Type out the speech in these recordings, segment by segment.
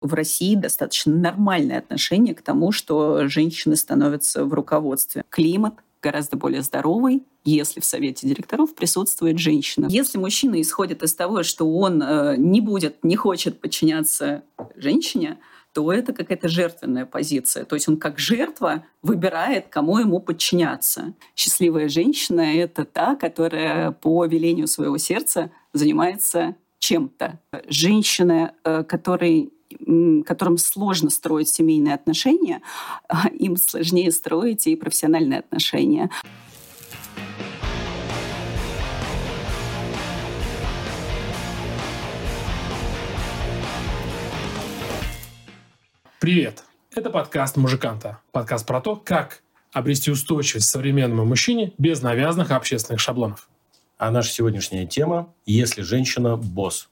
в России достаточно нормальное отношение к тому, что женщины становятся в руководстве. Климат гораздо более здоровый, если в совете директоров присутствует женщина. Если мужчина исходит из того, что он э, не будет, не хочет подчиняться женщине, то это какая-то жертвенная позиция. То есть он как жертва выбирает, кому ему подчиняться. Счастливая женщина — это та, которая по велению своего сердца занимается чем-то. Женщина, э, которой которым сложно строить семейные отношения, им сложнее строить и профессиональные отношения. Привет! Это подкаст «Мужиканта». Подкаст про то, как обрести устойчивость современному мужчине без навязанных общественных шаблонов. А наша сегодняшняя тема «Если женщина – босс».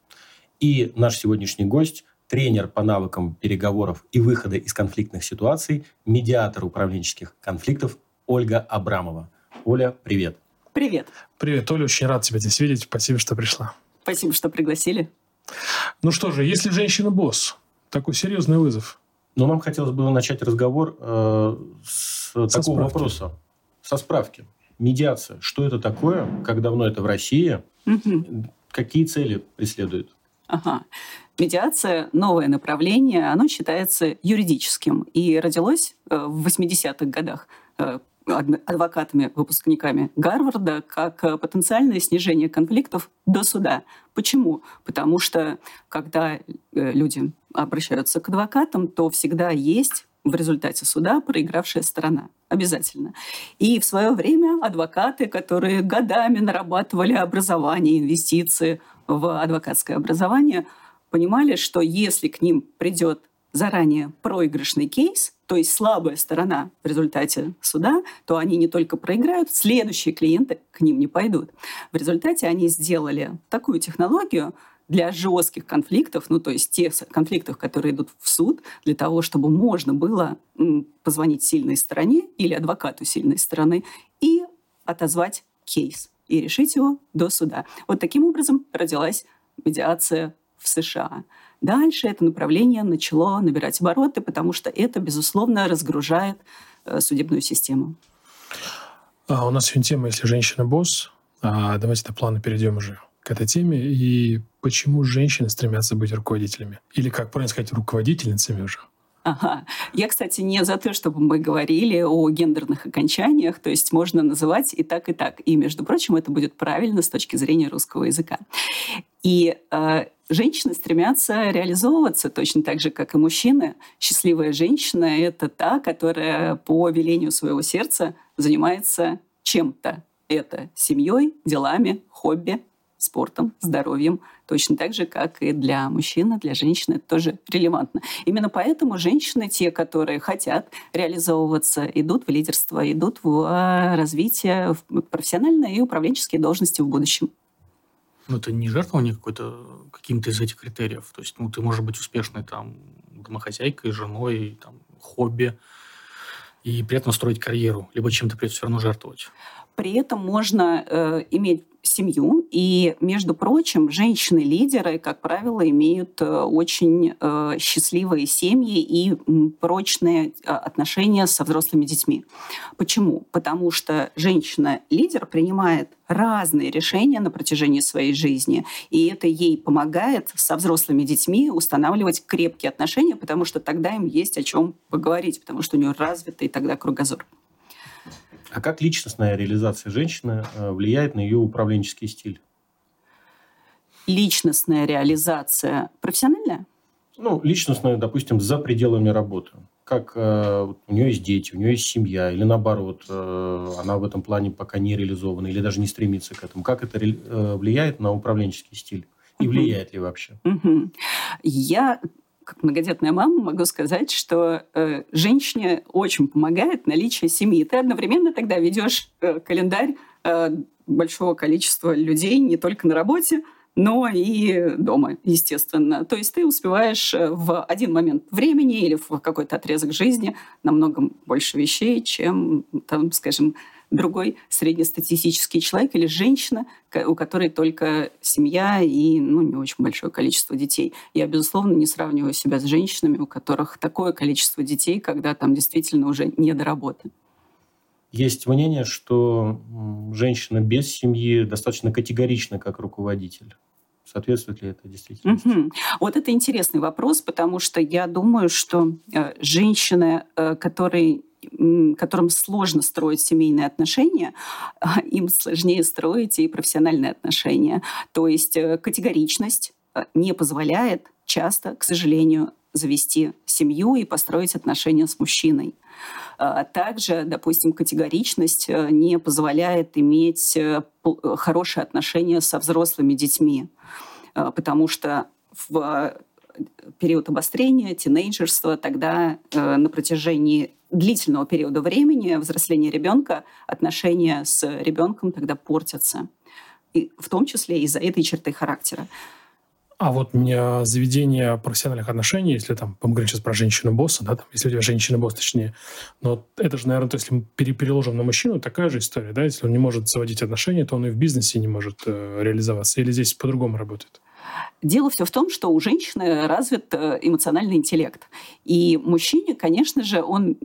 И наш сегодняшний гость – тренер по навыкам переговоров и выхода из конфликтных ситуаций, медиатор управленческих конфликтов Ольга Абрамова. Оля, привет. Привет. Привет, Оля, очень рад тебя здесь видеть. Спасибо, что пришла. Спасибо, что пригласили. Ну что же, если женщина босс, такой серьезный вызов – но нам хотелось бы начать разговор э, с Со такого справки. вопроса, со справки. Медиация. Что это такое? Как давно это в России? Угу. Какие цели преследует? Ага. Медиация – новое направление, оно считается юридическим и родилось э, в 80-х годах э, адвокатами, выпускниками Гарварда, как э, потенциальное снижение конфликтов до суда. Почему? Потому что когда люди обращаются к адвокатам, то всегда есть в результате суда проигравшая сторона. Обязательно. И в свое время адвокаты, которые годами нарабатывали образование, инвестиции в адвокатское образование, понимали, что если к ним придет заранее проигрышный кейс, то есть слабая сторона в результате суда, то они не только проиграют, следующие клиенты к ним не пойдут. В результате они сделали такую технологию, для жестких конфликтов, ну то есть тех конфликтов, которые идут в суд, для того, чтобы можно было позвонить сильной стороне или адвокату сильной стороны и отозвать кейс и решить его до суда. Вот таким образом родилась медиация в США. Дальше это направление начало набирать обороты, потому что это, безусловно, разгружает э, судебную систему. А у нас сегодня тема «Если женщина босс». А давайте до плана перейдем уже к этой теме. И почему женщины стремятся быть руководителями? Или, как правильно сказать, руководительницами уже? Ага. Я, кстати, не за то, чтобы мы говорили о гендерных окончаниях, то есть можно называть и так, и так. И, между прочим, это будет правильно с точки зрения русского языка. И э, женщины стремятся реализовываться точно так же, как и мужчины. Счастливая женщина — это та, которая по велению своего сердца занимается чем-то. Это семьей, делами, хобби, спортом, здоровьем, точно так же, как и для мужчины, для женщины это тоже релевантно. Именно поэтому женщины, те, которые хотят реализовываться, идут в лидерство, идут в а, развитие, в профессиональные и управленческие должности в будущем. Ну, это не жертвование какой-то каким-то из этих критериев. То есть, ну, ты можешь быть успешной там домохозяйкой, женой, там, хобби, и при этом строить карьеру, либо чем-то при этом все равно жертвовать. При этом можно э, иметь семью. И, между прочим, женщины-лидеры, как правило, имеют э, очень э, счастливые семьи и прочные э, отношения со взрослыми детьми. Почему? Потому что женщина-лидер принимает разные решения на протяжении своей жизни, и это ей помогает со взрослыми детьми устанавливать крепкие отношения, потому что тогда им есть о чем поговорить, потому что у нее развитый тогда кругозор. А как личностная реализация женщины э, влияет на ее управленческий стиль? Личностная реализация профессиональная? Ну, личностная, допустим, за пределами работы. Как э, у нее есть дети, у нее есть семья, или наоборот, э, она в этом плане пока не реализована, или даже не стремится к этому. Как это э, влияет на управленческий стиль? И влияет ли вообще? Я как многодетная мама могу сказать, что э, женщине очень помогает наличие семьи. Ты одновременно тогда ведешь э, календарь э, большого количества людей не только на работе, но и дома, естественно. То есть ты успеваешь э, в один момент времени или в какой-то отрезок жизни намного больше вещей, чем, там, скажем, другой среднестатистический человек или женщина, у которой только семья и ну, не очень большое количество детей. Я, безусловно, не сравниваю себя с женщинами, у которых такое количество детей, когда там действительно уже не до работы. Есть мнение, что женщина без семьи достаточно категорична как руководитель. Соответствует ли это действительно? Угу. Вот это интересный вопрос, потому что я думаю, что э, женщины, э, которые которым сложно строить семейные отношения, им сложнее строить и профессиональные отношения. То есть э, категоричность э, не позволяет часто, к сожалению, завести семью и построить отношения с мужчиной. А также, допустим, категоричность э, не позволяет иметь хорошие отношения со взрослыми детьми, потому что в период обострения, тинейджерства, тогда на протяжении длительного периода времени взросления ребенка отношения с ребенком тогда портятся. И в том числе из-за этой черты характера. А вот не заведение профессиональных отношений, если там, мы говорим сейчас про женщину-босса, да, там, если у тебя женщина-босс, точнее, но это же, наверное, то, если мы переложим на мужчину, такая же история, да, если он не может заводить отношения, то он и в бизнесе не может э, реализоваться, или здесь по-другому работает? Дело все в том, что у женщины развит э, эмоциональный интеллект. И мужчине, конечно же, он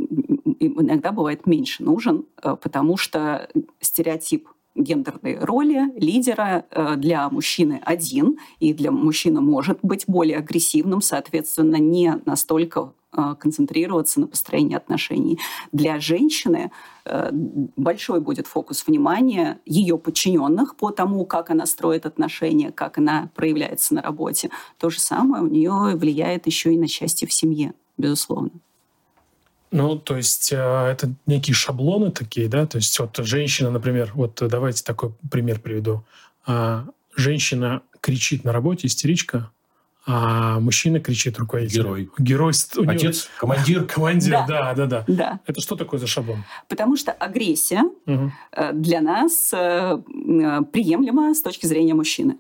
иногда бывает меньше нужен, э, потому что стереотип гендерной роли лидера э, для мужчины один, и для мужчины может быть более агрессивным, соответственно, не настолько концентрироваться на построении отношений. Для женщины э, большой будет фокус внимания ее подчиненных по тому, как она строит отношения, как она проявляется на работе. То же самое у нее влияет еще и на счастье в семье, безусловно. Ну, то есть э, это некие шаблоны такие, да? То есть вот женщина, например, вот давайте такой пример приведу. А, женщина кричит на работе, истеричка, а мужчина кричит руководитель. Герой. Герой. У Отец, него... командир. Командир, да. да, да, да. Это что такое за шаблон? Потому что агрессия угу. для нас э, приемлема с точки зрения мужчины.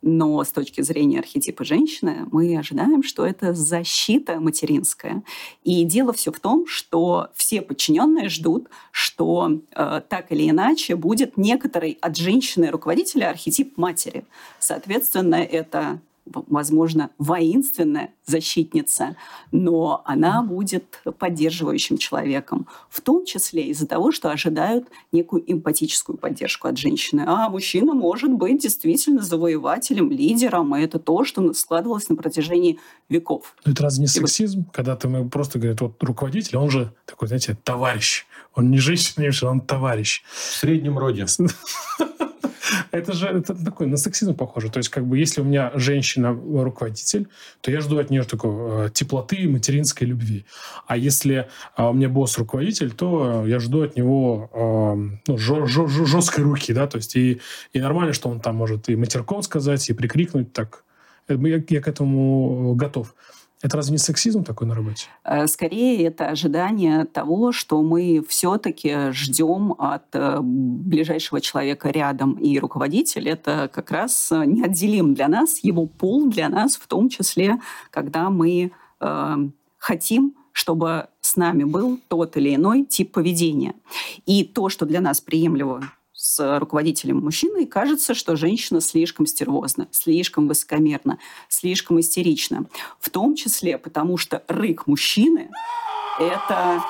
Но с точки зрения архетипа женщины мы ожидаем, что это защита материнская. И дело все в том, что все подчиненные ждут, что э, так или иначе будет некоторый от женщины руководителя архетип матери. Соответственно, это возможно, воинственная защитница, но она будет поддерживающим человеком, в том числе из-за того, что ожидают некую эмпатическую поддержку от женщины. А мужчина может быть действительно завоевателем, лидером, и это то, что складывалось на протяжении веков. Но это разве не сексизм, когда ты просто говорит, вот руководитель, он же такой, знаете, товарищ. Он не женщина, он товарищ. В среднем роде. Это же это такой на сексизм похоже. То есть, как бы, если у меня женщина руководитель, то я жду от нее такой э, теплоты и материнской любви. А если э, у меня босс руководитель, то я жду от него э, ну, жесткой руки, да, то есть и, и нормально, что он там может и матерком сказать, и прикрикнуть так. Я, я к этому готов. Это разве не сексизм такой на работе? Э, скорее, это ожидание того, что мы все-таки ждем от э, ближайшего человека рядом. И руководитель — это как раз неотделим для нас, его пол для нас, в том числе, когда мы э, хотим чтобы с нами был тот или иной тип поведения. И то, что для нас приемлемо с руководителем мужчиной, кажется, что женщина слишком стервозна, слишком высокомерна, слишком истерична. В том числе потому, что рык мужчины — это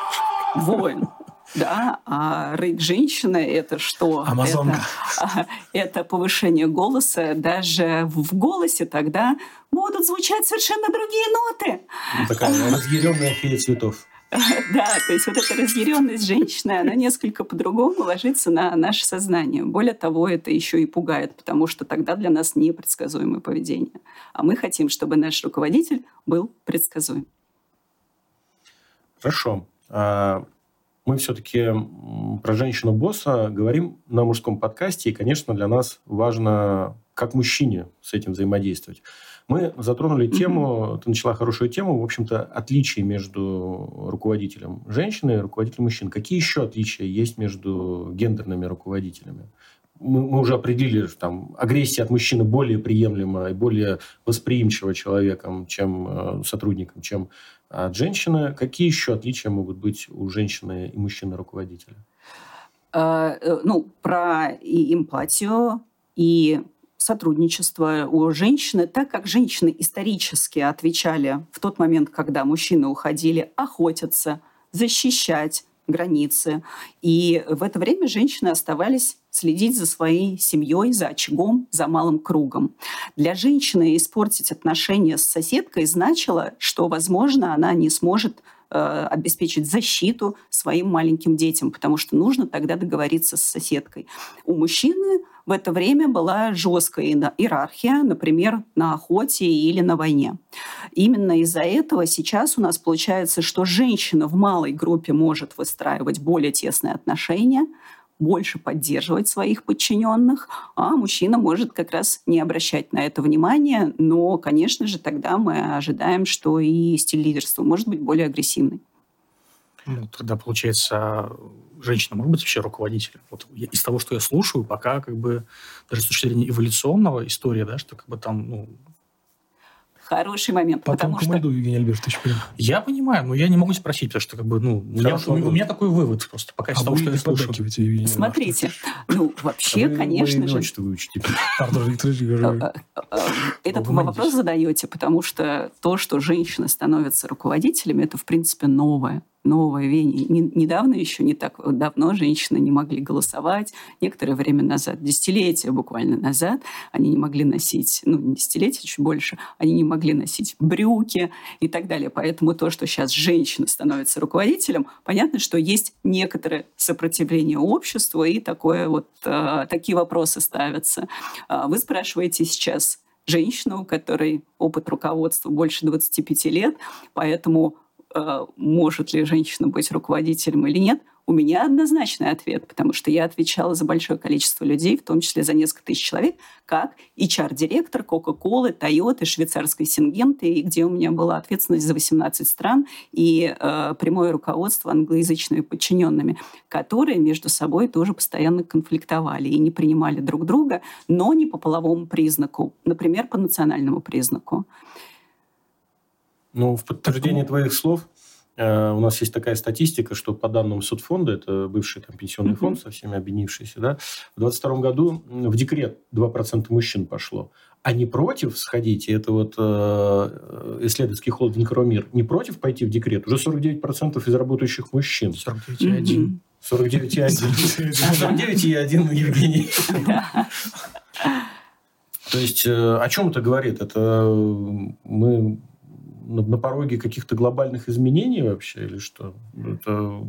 воин. Да, а рык женщины это что? Амазонка. Это, это повышение голоса. Даже в голосе тогда будут звучать совершенно другие ноты. Ну, такая разъяренная фея цветов. Да, то есть вот эта разъяренность женщины, она несколько по-другому ложится на наше сознание. Более того, это еще и пугает, потому что тогда для нас непредсказуемое поведение. А мы хотим, чтобы наш руководитель был предсказуем. Хорошо. А, мы все-таки про женщину-босса говорим на мужском подкасте, и, конечно, для нас важно, как мужчине с этим взаимодействовать. Мы затронули тему, ты начала хорошую тему, в общем-то, отличий между руководителем женщины и руководителем мужчин. Какие еще отличия есть между гендерными руководителями? Мы, мы уже определили, что там агрессия от мужчины более приемлема и более восприимчива человеком, чем э, сотрудником, чем от женщины. Какие еще отличия могут быть у женщины и мужчины руководителя? Э, ну, про и эмпатию, и сотрудничество у женщины, так как женщины исторически отвечали в тот момент, когда мужчины уходили охотиться, защищать границы. И в это время женщины оставались следить за своей семьей, за очагом, за малым кругом. Для женщины испортить отношения с соседкой значило, что, возможно, она не сможет Э, обеспечить защиту своим маленьким детям, потому что нужно тогда договориться с соседкой. У мужчины в это время была жесткая иерархия, например, на охоте или на войне. Именно из-за этого сейчас у нас получается, что женщина в малой группе может выстраивать более тесные отношения, больше поддерживать своих подчиненных, а мужчина может как раз не обращать на это внимания. Но, конечно же, тогда мы ожидаем, что и стиль лидерства может быть более агрессивный. Ну, тогда, получается, женщина может быть вообще руководителем. Вот из того, что я слушаю, пока как бы даже с точки зрения эволюционного истории, да, что как бы там, ну, хороший момент. Потом потому что... Евгений Альбертович. Я понимаю, но я не могу спросить, потому что как бы, ну, у меня, у, у меня такой вывод просто, пока а из того, что я слушаю. Смотрите, ну, вообще, а конечно вы, же... что вы учите? А, а, этот вы вопрос задаете, потому что то, что женщины становятся руководителями, это, в принципе, новое новое веяние. Недавно еще, не так давно, женщины не могли голосовать. Некоторое время назад, десятилетия буквально назад, они не могли носить, ну, не десятилетия, чуть больше, они не могли носить брюки и так далее. Поэтому то, что сейчас женщина становится руководителем, понятно, что есть некоторое сопротивление обществу, и такое вот, э, такие вопросы ставятся. А вы спрашиваете сейчас женщину, у которой опыт руководства больше 25 лет, поэтому может ли женщина быть руководителем или нет, у меня однозначный ответ, потому что я отвечала за большое количество людей, в том числе за несколько тысяч человек, как HR-директор Coca-Cola, Toyota, швейцарской Сингенты, и где у меня была ответственность за 18 стран и э, прямое руководство англоязычными подчиненными, которые между собой тоже постоянно конфликтовали и не принимали друг друга, но не по половому признаку, например, по национальному признаку. Ну, в подтверждение твоих слов, э, у нас есть такая статистика, что по данным Судфонда, это бывший там, пенсионный uh-huh. фонд, со всеми объединившийся, да, в 2022 году в декрет 2% мужчин пошло. А не против сходить, и это вот э, исследовательский холдинг «Ромир», не против пойти в декрет, уже 49% из работающих мужчин. 49,1. 49,1. 49,1, Евгений. То есть э, о чем это говорит? Это мы на, на пороге каких-то глобальных изменений вообще или что? Это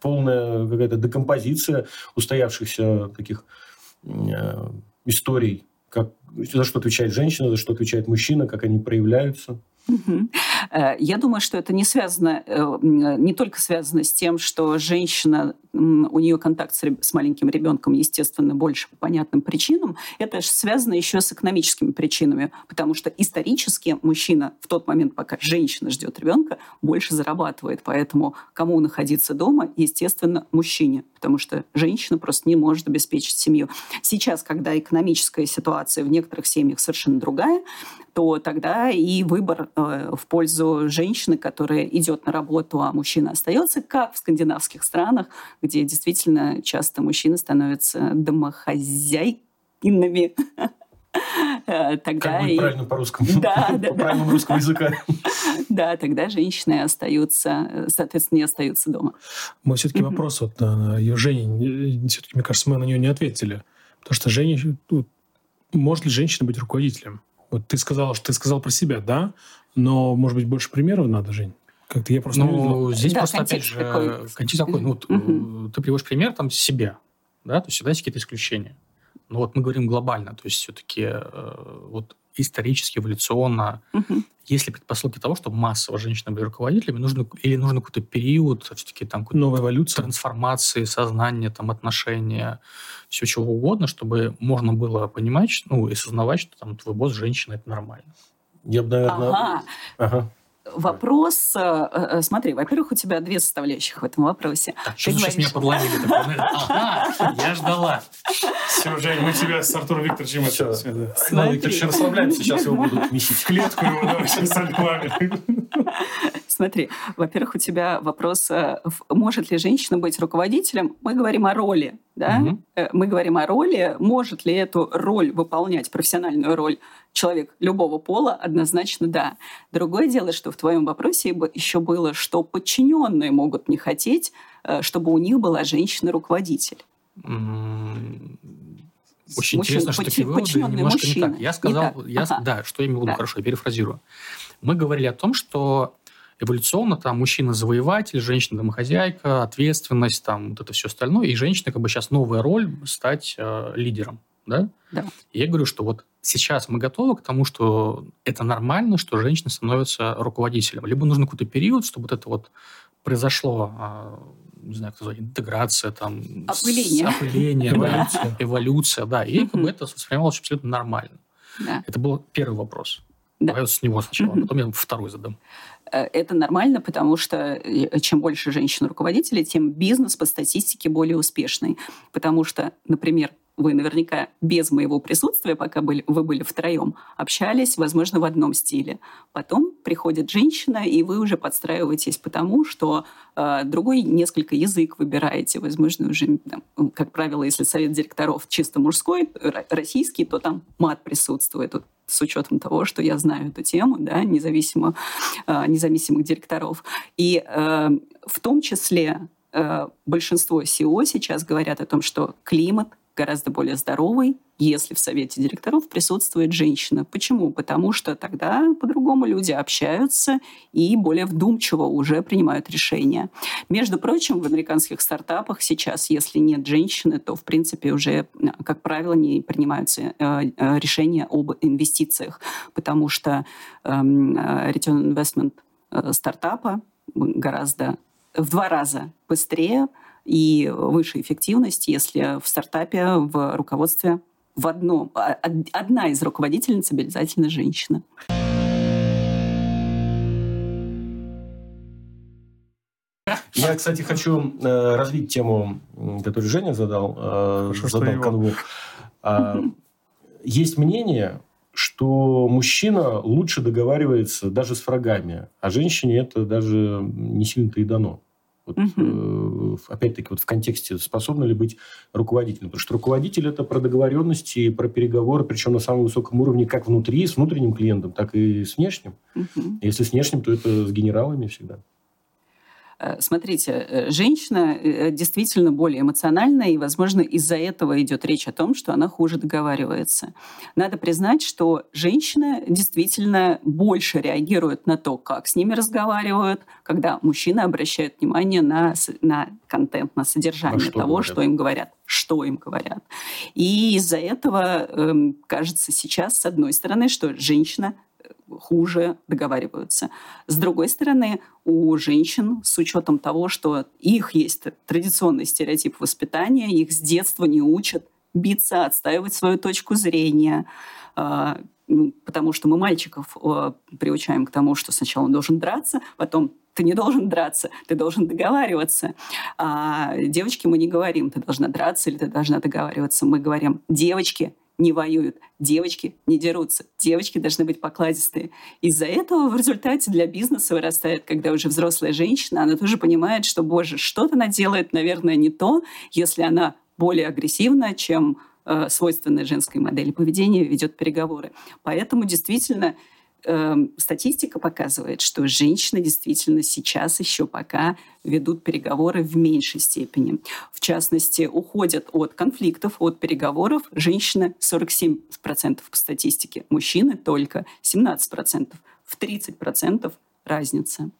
полная какая-то декомпозиция устоявшихся таких э, историй, как, за что отвечает женщина, за что отвечает мужчина, как они проявляются. Э, я думаю, что это не связано, э, не только связано с тем, что женщина, у нее контакт с маленьким ребенком, естественно, больше по понятным причинам. Это связано еще с экономическими причинами, потому что исторически мужчина в тот момент, пока женщина ждет ребенка, больше зарабатывает. Поэтому кому находиться дома, естественно, мужчине, потому что женщина просто не может обеспечить семью. Сейчас, когда экономическая ситуация в некоторых семьях совершенно другая, то тогда и выбор э, в пользу женщины, которая идет на работу, а мужчина остается, как в скандинавских странах, где действительно часто мужчины становятся домохозяйками. Э, тогда как и... правильно по-русскому? Да, да, по правильному русскому языку. Да, тогда женщины остаются, соответственно, не остаются дома. Мы все-таки вопрос вот на Жене, все-таки, мне кажется, мы на нее не ответили. Потому что Женя, может ли женщина быть руководителем? Вот ты сказал, что ты сказал про себя, да? Но, может быть, больше примеров надо, Жень? Как-то я просто ну, здесь да, просто, опять же, такой. контекст такой. Ну, угу. ты приводишь пример там себя, да? То есть всегда есть какие-то исключения. Но вот мы говорим глобально. То есть все-таки э, вот исторически, эволюционно, угу. есть ли предпосылки того, чтобы массово женщины были руководителями, нужно, или нужно какой-то период все-таки там новой эволюции, трансформации, сознания, там отношения, все чего угодно, чтобы можно было понимать, ну и осознавать, что там твой босс женщина, это нормально. Я бы, наверное... Ага. ага вопрос, э, э, смотри, во-первых, у тебя две составляющих в этом вопросе. Так, что говоришь... меня подловили? Ага, я ждала. Все, Жень, мы тебя с Артуром Викторовичем сейчас. Викторович, расслабляемся, сейчас его будут месить. В клетку его, давай, сейчас Смотри, во-первых, у тебя вопрос, э, может ли женщина быть руководителем? Мы говорим о роли, да? Угу. Мы говорим о роли. Может ли эту роль выполнять, профессиональную роль, человек любого пола? Однозначно да. Другое дело, что в твоем вопросе еще было, что подчиненные могут не хотеть, э, чтобы у них была женщина-руководитель. Очень мужчина, интересно, что такие выводы немножко мужчина. не так. Я сказал, не так. Я, ага. да, что я имел в виду, да. хорошо, я перефразирую. Мы говорили о том, что эволюционно там мужчина-завоеватель, женщина-домохозяйка, ответственность, там вот это все остальное, и женщина как бы сейчас новая роль стать э, лидером, да? Да. И я говорю, что вот сейчас мы готовы к тому, что это нормально, что женщина становится руководителем. Либо нужен какой-то период, чтобы вот это вот произошло э, не знаю, как назвать, интеграция, там... Опыление. Опыление, эволюция. эволюция, да. И как бы это воспринималось абсолютно нормально. Да. Это был первый вопрос. Да. Давай вот с него сначала, потом я второй задам. Э, это нормально, потому что э, чем больше женщин-руководителей, тем бизнес по статистике более успешный. Потому что, например, вы наверняка без моего присутствия, пока были, вы были втроем, общались, возможно, в одном стиле. Потом приходит женщина, и вы уже подстраиваетесь потому, что э, другой несколько язык выбираете. Возможно, уже, там, как правило, если совет директоров чисто мужской, российский, то там мат присутствует. С учетом того, что я знаю эту тему, да, независимо, э, независимых директоров. И э, в том числе э, большинство СИО сейчас говорят о том, что климат гораздо более здоровый, если в совете директоров присутствует женщина. Почему? Потому что тогда по-другому люди общаются и более вдумчиво уже принимают решения. Между прочим, в американских стартапах сейчас, если нет женщины, то, в принципе, уже, как правило, не принимаются э, э, решения об инвестициях, потому что эм, э, return investment стартапа гораздо в два раза быстрее и выше эффективность, если в стартапе в руководстве в одном, а, одна из руководительниц обязательно женщина. Я, кстати, хочу э, развить тему, которую Женя задал, э, Хорошо, задал канву. А, есть мнение, что мужчина лучше договаривается даже с врагами, а женщине это даже не сильно-то и дано. Вот, угу. э, опять-таки, вот в контексте, способна ли быть руководителем. Потому что руководитель – это про договоренности, про переговоры, причем на самом высоком уровне, как внутри, с внутренним клиентом, так и с внешним. Угу. Если с внешним, то это с генералами всегда. Э, смотрите, э, женщина э, действительно более эмоциональная, и, возможно, из-за этого идет речь о том, что она хуже договаривается. Надо признать, что женщина действительно больше реагирует на то, как с ними разговаривают, когда мужчины обращают внимание на, на контент, на содержание что того, говорят. что им говорят что им говорят. И из-за этого э, кажется сейчас, с одной стороны, что женщина хуже договариваются. С другой стороны, у женщин, с учетом того, что их есть традиционный стереотип воспитания, их с детства не учат биться, отстаивать свою точку зрения, а, ну, потому что мы мальчиков а, приучаем к тому, что сначала он должен драться, потом ты не должен драться, ты должен договариваться. А девочки мы не говорим, ты должна драться или ты должна договариваться. Мы говорим, девочки, не воюют, девочки не дерутся, девочки должны быть покладистые. Из-за этого в результате для бизнеса вырастает, когда уже взрослая женщина, она тоже понимает, что, боже, что-то она делает, наверное, не то, если она более агрессивна, чем э, свойственная женской модели поведения ведет переговоры. Поэтому действительно Эм, статистика показывает, что женщины действительно сейчас еще пока ведут переговоры в меньшей степени. В частности, уходят от конфликтов, от переговоров женщины 47% по статистике, мужчины только 17%. В 30% разница.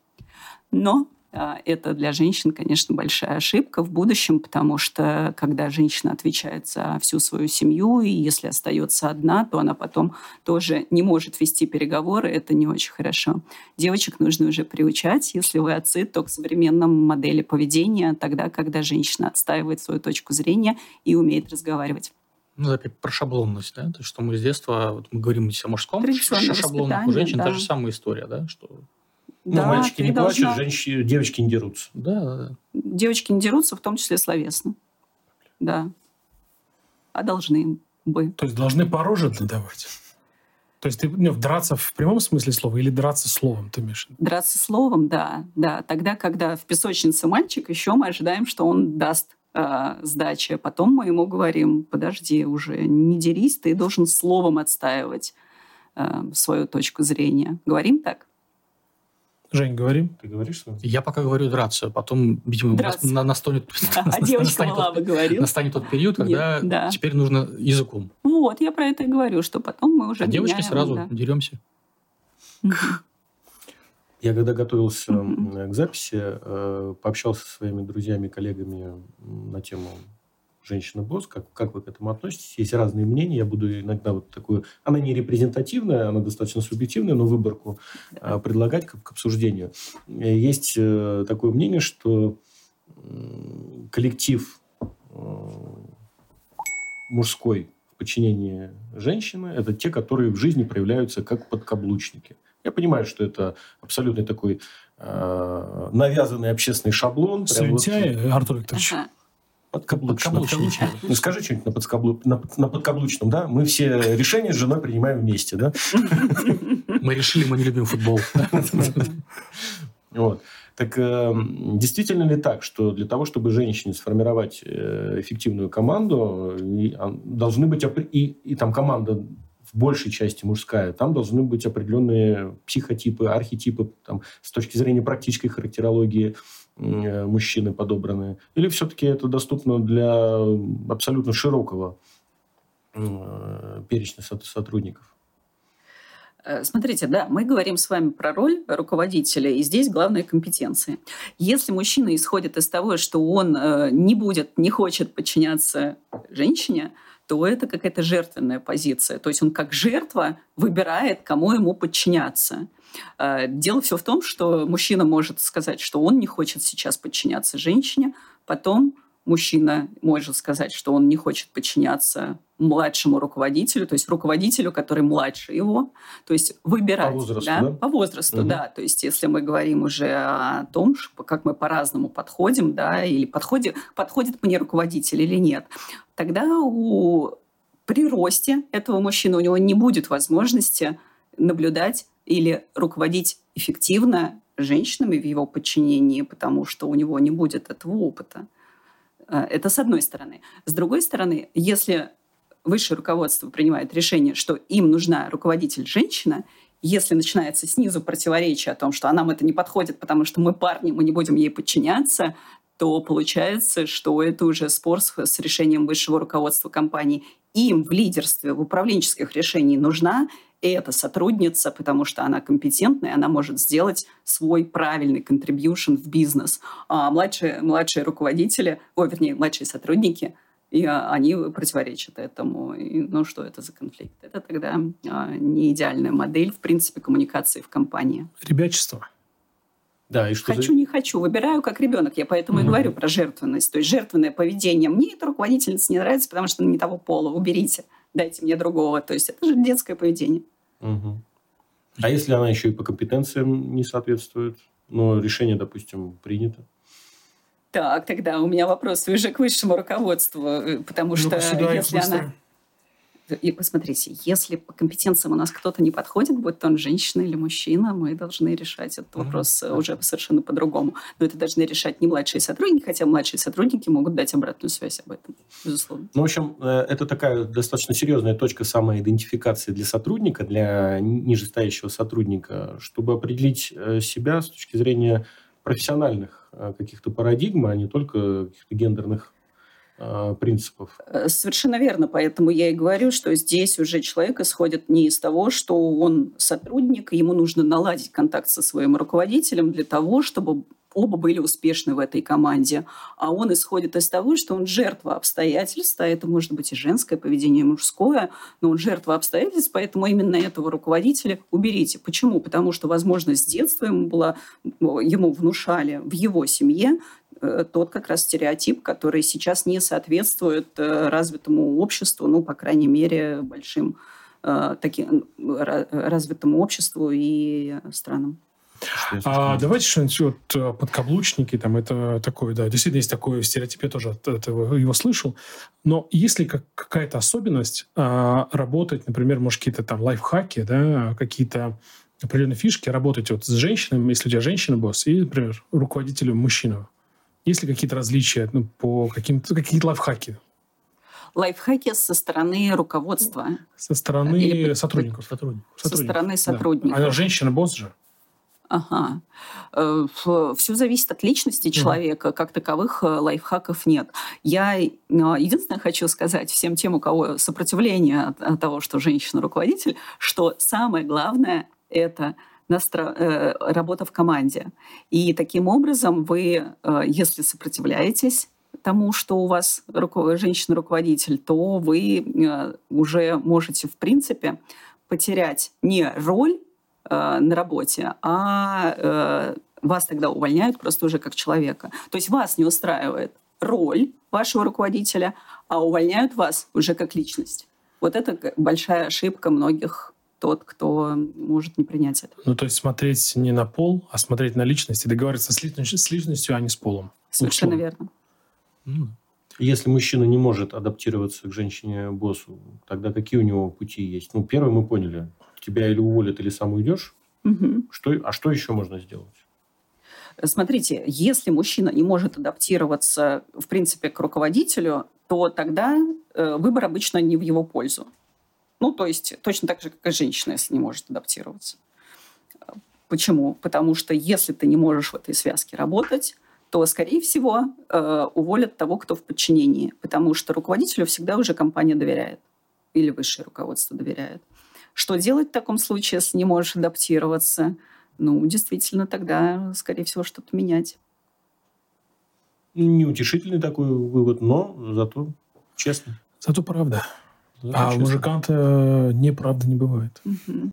Но это для женщин, конечно, большая ошибка в будущем, потому что когда женщина отвечает за всю свою семью, и если остается одна, то она потом тоже не может вести переговоры, это не очень хорошо. Девочек нужно уже приучать, если вы отцы, то к современным модели поведения, тогда, когда женщина отстаивает свою точку зрения и умеет разговаривать. Ну, опять про шаблонность, да, то есть, что мы с детства, вот мы говорим о мужском шаблонах, у женщин да. та же самая история, да, что ну, да, мальчики не должна... плачут, женщины, девочки не дерутся. Да, да, да. Девочки не дерутся, в том числе словесно. Да. А должны бы. То есть должны по роже надавать? То есть ты ну, драться в прямом смысле слова или драться словом, ты имеешь? Драться словом, да. да. Тогда, когда в песочнице мальчик, еще мы ожидаем, что он даст э, сдачи. Потом мы ему говорим, подожди, уже не дерись, ты должен словом отстаивать э, свою точку зрения. Говорим так? Жень, говорим. Ты говоришь, что? Я пока говорю драться, потом, видимо, Драться. на- настанет, А девочка настанет была тот- бы говорил. настанет тот период, когда Нет, да. теперь нужно языком. Вот, я про это и говорю, что потом мы уже А девочки меняем, сразу да. деремся. Я когда готовился м, к записи, э, пообщался со своими друзьями, коллегами на тему женщина-босс, как, как вы к этому относитесь. Есть разные мнения, я буду иногда вот такую... Она не репрезентативная, она достаточно субъективная, но выборку э, предлагать к, к обсуждению. Э, Есть э, такое мнение, что коллектив э, мужской в подчинении женщины – это те, которые в жизни проявляются как подкаблучники. Я понимаю, что это абсолютно такой э, навязанный общественный шаблон. прям вот Слюнтяй, Артур Викторович. Ага. Подкаблучно. Подкаблучники. Ну, скажи что-нибудь на, подкаблу- на, на подкаблучном, да? Мы все решения с женой принимаем вместе, да? Мы решили, мы не любим футбол. Вот. Так э, действительно ли так, что для того, чтобы женщине сформировать э, эффективную команду, и, а, должны быть и, и там команда в большей части мужская, там должны быть определенные психотипы, архетипы там, с точки зрения практической характерологии мужчины подобраны? Или все-таки это доступно для абсолютно широкого э, перечня сот- сотрудников? Э, Смотрите, да, мы говорим с вами про роль руководителя, и здесь главные компетенции. Если мужчина исходит из того, что он э, не будет, не хочет подчиняться женщине, то это какая-то жертвенная позиция. То есть он как жертва выбирает, кому ему подчиняться. Э, Дело все в том, что мужчина может сказать, что он не хочет сейчас подчиняться женщине, потом мужчина может сказать, что он не хочет подчиняться младшему руководителю, то есть руководителю, который младше его, то есть выбирать. По возрасту, да? да? По возрасту, Мгм. да. То есть если мы говорим уже о том, что- как мы по-разному подходим, да, или подходит, подходит мне руководитель или нет, тогда у, при росте этого мужчины у него не будет возможности наблюдать или руководить эффективно женщинами в его подчинении, потому что у него не будет этого опыта. Э, Это с одной стороны. С другой стороны, если высшее руководство принимает решение, что им нужна руководитель женщина, если начинается снизу противоречие о том, что а нам это не подходит, потому что мы парни, мы не будем ей подчиняться, то получается, что это уже спор с, с решением высшего руководства компании. Им в лидерстве, в управленческих решениях нужна эта сотрудница, потому что она компетентная, она может сделать свой правильный contribution в бизнес. А младшие, младшие руководители, о, вернее, младшие сотрудники, и а, они противоречат этому. И, ну, что это за конфликт? Это тогда а, не идеальная модель, в принципе, коммуникации в компании. Ребячество. Да, и что за- Хочу, не хочу, выбираю как ребенок. Я поэтому и Мгм. говорю про жертвенность. То есть жертвенное поведение. Мне эта руководительница не нравится, потому что она не того пола. Уберите, дайте мне другого. То есть это же детское поведение. Мгм. А если она еще и по компетенциям не соответствует, но решение, допустим, принято? Так, тогда у меня вопрос уже к высшему руководству, э, потому что Ну-ка сюда, если быстро. она... И посмотрите, если по компетенциям у нас кто-то не подходит, будь то он женщина или мужчина, мы должны решать этот вопрос э, уже совершенно по-другому. Но это должны решать не младшие сотрудники, хотя младшие сотрудники могут дать обратную связь об этом, безусловно. Ну, в общем, э, это такая достаточно серьезная точка самоидентификации для сотрудника, для ни- нижестоящего сотрудника, чтобы определить э, себя с точки зрения профессиональных каких-то парадигм, а не только каких-то гендерных принципов. Э, Совершенно верно. Поэтому я и говорю, что здесь уже человек исходит не из того, что он сотрудник, ему нужно наладить контакт со своим руководителем для того, чтобы оба были успешны в этой команде. А он исходит из того, что он жертва обстоятельств, а это может быть и женское поведение, и мужское, но он жертва обстоятельств, поэтому именно этого руководителя уберите. Почему? Потому что, возможно, с детства ему, была, ему внушали в его семье э, тот как раз стереотип, который сейчас не соответствует э, развитому обществу, ну, по крайней мере, большим э, таким ра- развитому обществу и странам. А, давайте что-нибудь вот э, подкаблучники, там это такое, да, действительно есть такой стереотип, я тоже от этого его слышал. Но есть ли как, какая-то особенность а, работать, например, может, какие-то там лайфхаки, да, какие-то определенные фишки, работать вот с женщинами, если у тебя женщина-босс, и, например, руководителем мужчину? Есть ли какие-то различия ну, по каким-то, какие-то лайфхаки? лайфхаки со стороны руководства. Со стороны Или... сотрудников. сотрудников. Со стороны сотрудников. Да. Она женщина-босс же. Ага. Э, Все зависит от личности человека. Mm. Как таковых э, лайфхаков нет. Я э, единственное хочу сказать всем тем, у кого сопротивление от того, что женщина руководитель, что самое главное это настро... работа в команде. И таким образом вы, если сопротивляетесь, тому, что у вас женщина-руководитель, то вы уже можете, в принципе, потерять не роль э, на работе, а э, вас тогда увольняют просто уже как человека. То есть вас не устраивает роль вашего руководителя, а увольняют вас уже как личность. Вот это большая ошибка многих тот, кто может не принять это. Ну, то есть смотреть не на пол, а смотреть на личность и договариваться с личностью, с личностью а не с полом. Совершенно Условно. верно. Ну, если мужчина не может адаптироваться к женщине-боссу, тогда какие у него пути есть? Ну, первое мы поняли. Тебя или уволят, или сам уйдешь. Угу. Что, а что еще можно сделать? Смотрите, если мужчина не может адаптироваться, в принципе, к руководителю, то тогда э, выбор обычно не в его пользу. Ну, то есть точно так же, как и женщина, если не может адаптироваться. Почему? Потому что если ты не можешь в этой связке работать, то, скорее всего, э, уволят того, кто в подчинении, потому что руководителю всегда уже компания доверяет или высшее руководство доверяет. Что делать в таком случае, если не можешь адаптироваться? Ну, действительно, тогда, скорее всего, что-то менять. Неутешительный такой вывод, но зато честно. Зато правда. А у мужикам-то неправда не бывает. Угу.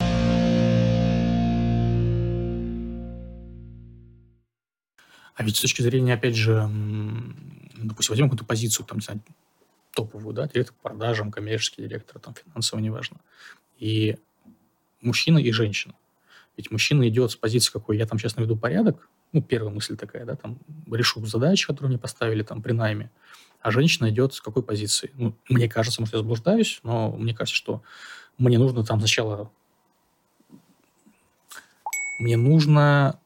А ведь с точки зрения, опять же, допустим, возьмем какую-то позицию, там, не знаю, топовую, да, директор по продажам, коммерческий директор, там, финансово, неважно. И мужчина и женщина. Ведь мужчина идет с позиции какой, я там сейчас наведу порядок, ну, первая мысль такая, да, там, решу задачи, которые мне поставили там при найме, а женщина идет с какой позиции? Ну, мне кажется, может, я заблуждаюсь, но мне кажется, что мне нужно там сначала... Мне нужно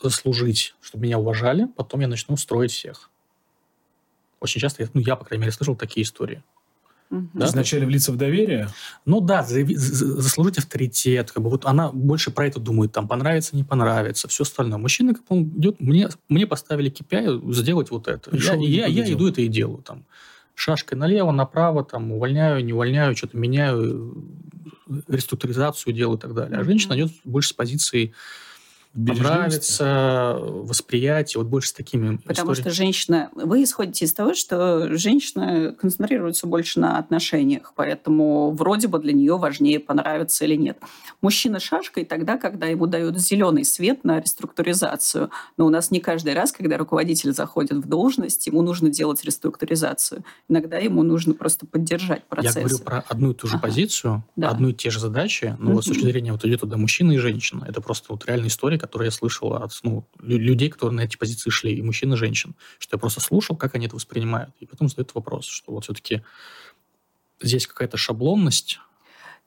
заслужить, чтобы меня уважали, потом я начну строить всех. Очень часто, ну, я, по крайней мере, слышал такие истории. Угу. Да? Вначале влиться в доверие? Ну да, заслужить авторитет. Как бы, вот она больше про это думает, там, понравится, не понравится, все остальное. Мужчина, как он идет, мне, мне поставили KPI сделать вот это. Я, я, я иду это и делаю. Там, шашкой налево, направо, там, увольняю, не увольняю, что-то меняю, реструктуризацию делаю и так далее. А женщина идет больше с позиции понравится, восприятие, вот больше с такими Потому историями. что женщина... Вы исходите из того, что женщина концентрируется больше на отношениях, поэтому вроде бы для нее важнее, понравится или нет. Мужчина шашкой тогда, когда ему дают зеленый свет на реструктуризацию. Но у нас не каждый раз, когда руководитель заходит в должность, ему нужно делать реструктуризацию. Иногда ему нужно просто поддержать процесс. Я говорю про одну и ту же ага. позицию, да. одну и те же задачи, но угу. с точки зрения вот идет туда мужчина и женщина. Это просто вот реальная история, которые я слышал от ну, людей, которые на эти позиции шли, и мужчин, и женщин, что я просто слушал, как они это воспринимают, и потом задают вопрос, что вот все-таки здесь какая-то шаблонность,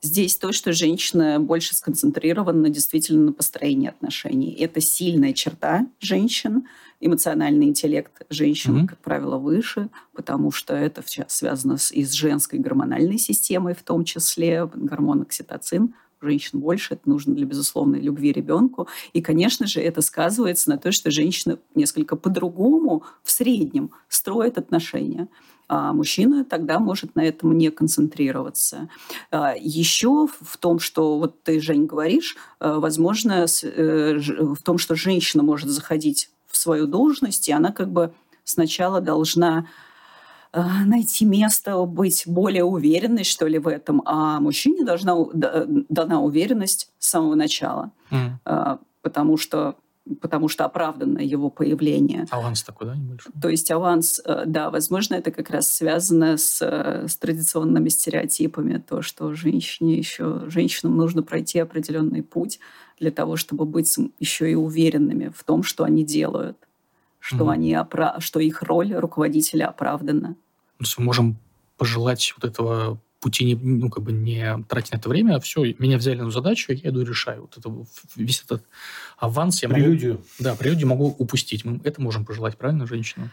Здесь то, что женщина больше сконцентрирована действительно на построении отношений. Это сильная черта женщин. Эмоциональный интеллект женщин, mm-hmm. как правило, выше, потому что это связано с, и с женской гормональной системой, в том числе гормон окситоцин женщин больше, это нужно для безусловной любви ребенку. И, конечно же, это сказывается на том, что женщина несколько по-другому в среднем строит отношения а мужчина тогда может на этом не концентрироваться. А Еще в том, что вот ты, Жень, говоришь, э, возможно, э, в том, что женщина может заходить в свою должность, и она как бы сначала должна найти место, быть более уверенной, что ли, в этом. А мужчине должна дана уверенность с самого начала. Mm. Потому что потому что оправданно его появление. Аванс такой, да, небольшой? То есть аванс, э, да, возможно, это как раз связано с, э, с традиционными стереотипами, то, что женщине еще, женщинам нужно пройти определенный путь для того, чтобы быть еще и уверенными в том, что они делают, что, mm-hmm. они опра- что их роль руководителя оправдана. То есть мы можем пожелать вот этого пути не, ну, как бы не тратить на это время, а все, меня взяли на задачу, я иду и решаю. Вот это, весь этот аванс я прелюдию. могу... Да, прелюдию могу упустить. Мы это можем пожелать, правильно, женщинам?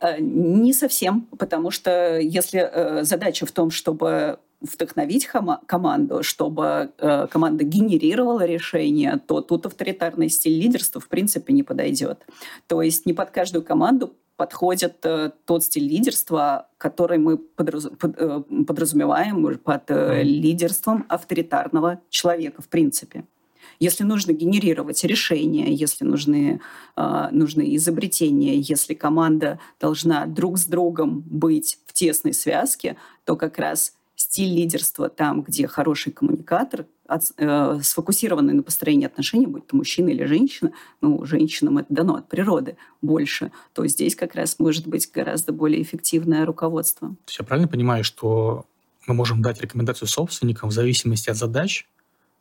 Э, не совсем, потому что если э, задача в том, чтобы вдохновить команду, чтобы э, команда генерировала решения, то тут авторитарный стиль лидерства в принципе не подойдет. То есть не под каждую команду подходит э, тот стиль лидерства, который мы подраз, под, э, подразумеваем под э, лидерством авторитарного человека в принципе. Если нужно генерировать решения, если нужны, э, нужны изобретения, если команда должна друг с другом быть в тесной связке, то как раз стиль лидерства там, где хороший коммуникатор, от, э, сфокусированный на построении отношений, будь то мужчина или женщина, ну, женщинам это дано от природы больше, то здесь как раз может быть гораздо более эффективное руководство. То есть я правильно понимаю, что мы можем дать рекомендацию собственникам в зависимости от задач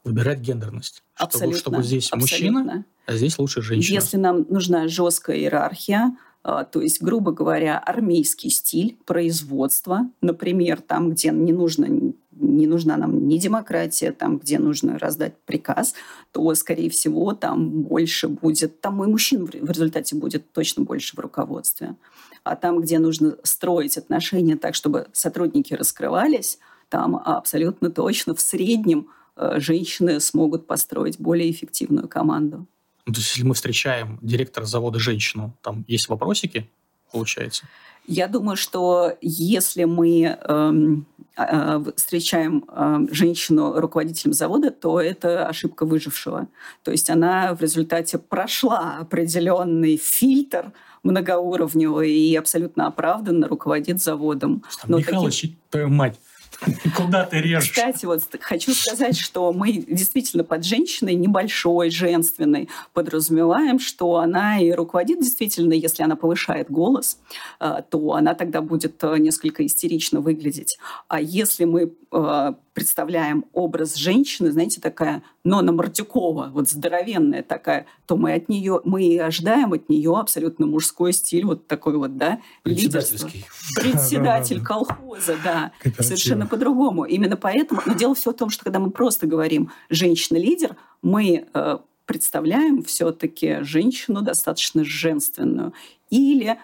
выбирать гендерность? Абсолютно. Чтобы, чтобы здесь абсолютно. мужчина, а здесь лучше женщина. Если нам нужна жесткая иерархия, то есть, грубо говоря, армейский стиль производства, например, там, где не нужно не нужна нам ни демократия, там, где нужно раздать приказ, то, скорее всего, там больше будет, там и мужчин в результате будет точно больше в руководстве. А там, где нужно строить отношения так, чтобы сотрудники раскрывались, там абсолютно точно в среднем э, женщины смогут построить более эффективную команду. Ну, то есть, если мы встречаем директора завода женщину, там есть вопросики, получается? Я думаю, что если мы эм, э, встречаем э, женщину руководителем завода, то это ошибка выжившего. То есть она в результате прошла определенный фильтр многоуровневый и абсолютно оправданно руководит заводом. Там, Михалыч, таким... твою мать, Куда ты режешь? Кстати, вот хочу сказать, что мы действительно под женщиной небольшой, женственной подразумеваем, что она и руководит действительно, если она повышает голос, э, то она тогда будет э, несколько истерично выглядеть. А если мы э, представляем образ женщины, знаете, такая Нона Мартюкова, вот здоровенная такая, то мы от нее, мы и ожидаем от нее абсолютно мужской стиль, вот такой вот, да, Председательский. Председатель колхоза, да, совершенно по-другому. Именно поэтому, но дело все в том, что когда мы просто говорим «женщина-лидер», мы э, представляем все-таки женщину достаточно женственную. Или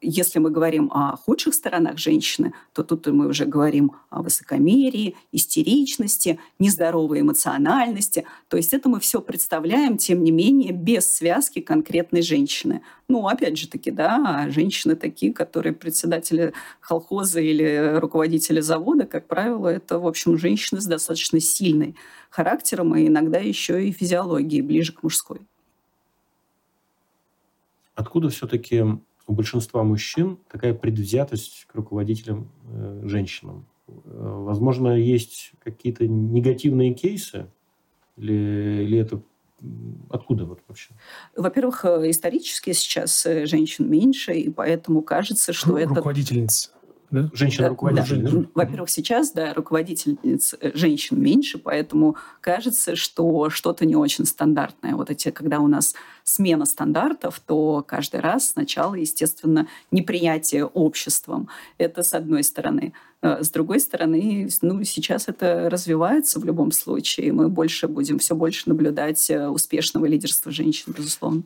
если мы говорим о худших сторонах женщины, то тут мы уже говорим о высокомерии, истеричности, нездоровой эмоциональности. То есть это мы все представляем, тем не менее, без связки конкретной женщины. Ну, опять же таки, да, женщины такие, которые председатели колхоза или руководители завода, как правило, это, в общем, женщины с достаточно сильной характером и иногда еще и физиологией, ближе к мужской. Откуда все-таки у большинства мужчин такая предвзятость к руководителям э, женщинам. Э, возможно, есть какие-то негативные кейсы, или, или это Откуда вот вообще? Во-первых, э, исторически сейчас э, женщин меньше, и поэтому кажется, что Ру- это... Руководительница да? Женщина-руководитель. Да. Да. Во-первых, сейчас, да, руководительниц э, женщин меньше, поэтому кажется, что что-то не очень стандартное. Вот эти, когда у нас смена стандартов, то каждый раз сначала, естественно, неприятие обществом. Это с одной стороны. Э, с другой стороны, ну, сейчас это развивается в любом случае. Мы больше будем все больше наблюдать э, успешного лидерства женщин, безусловно.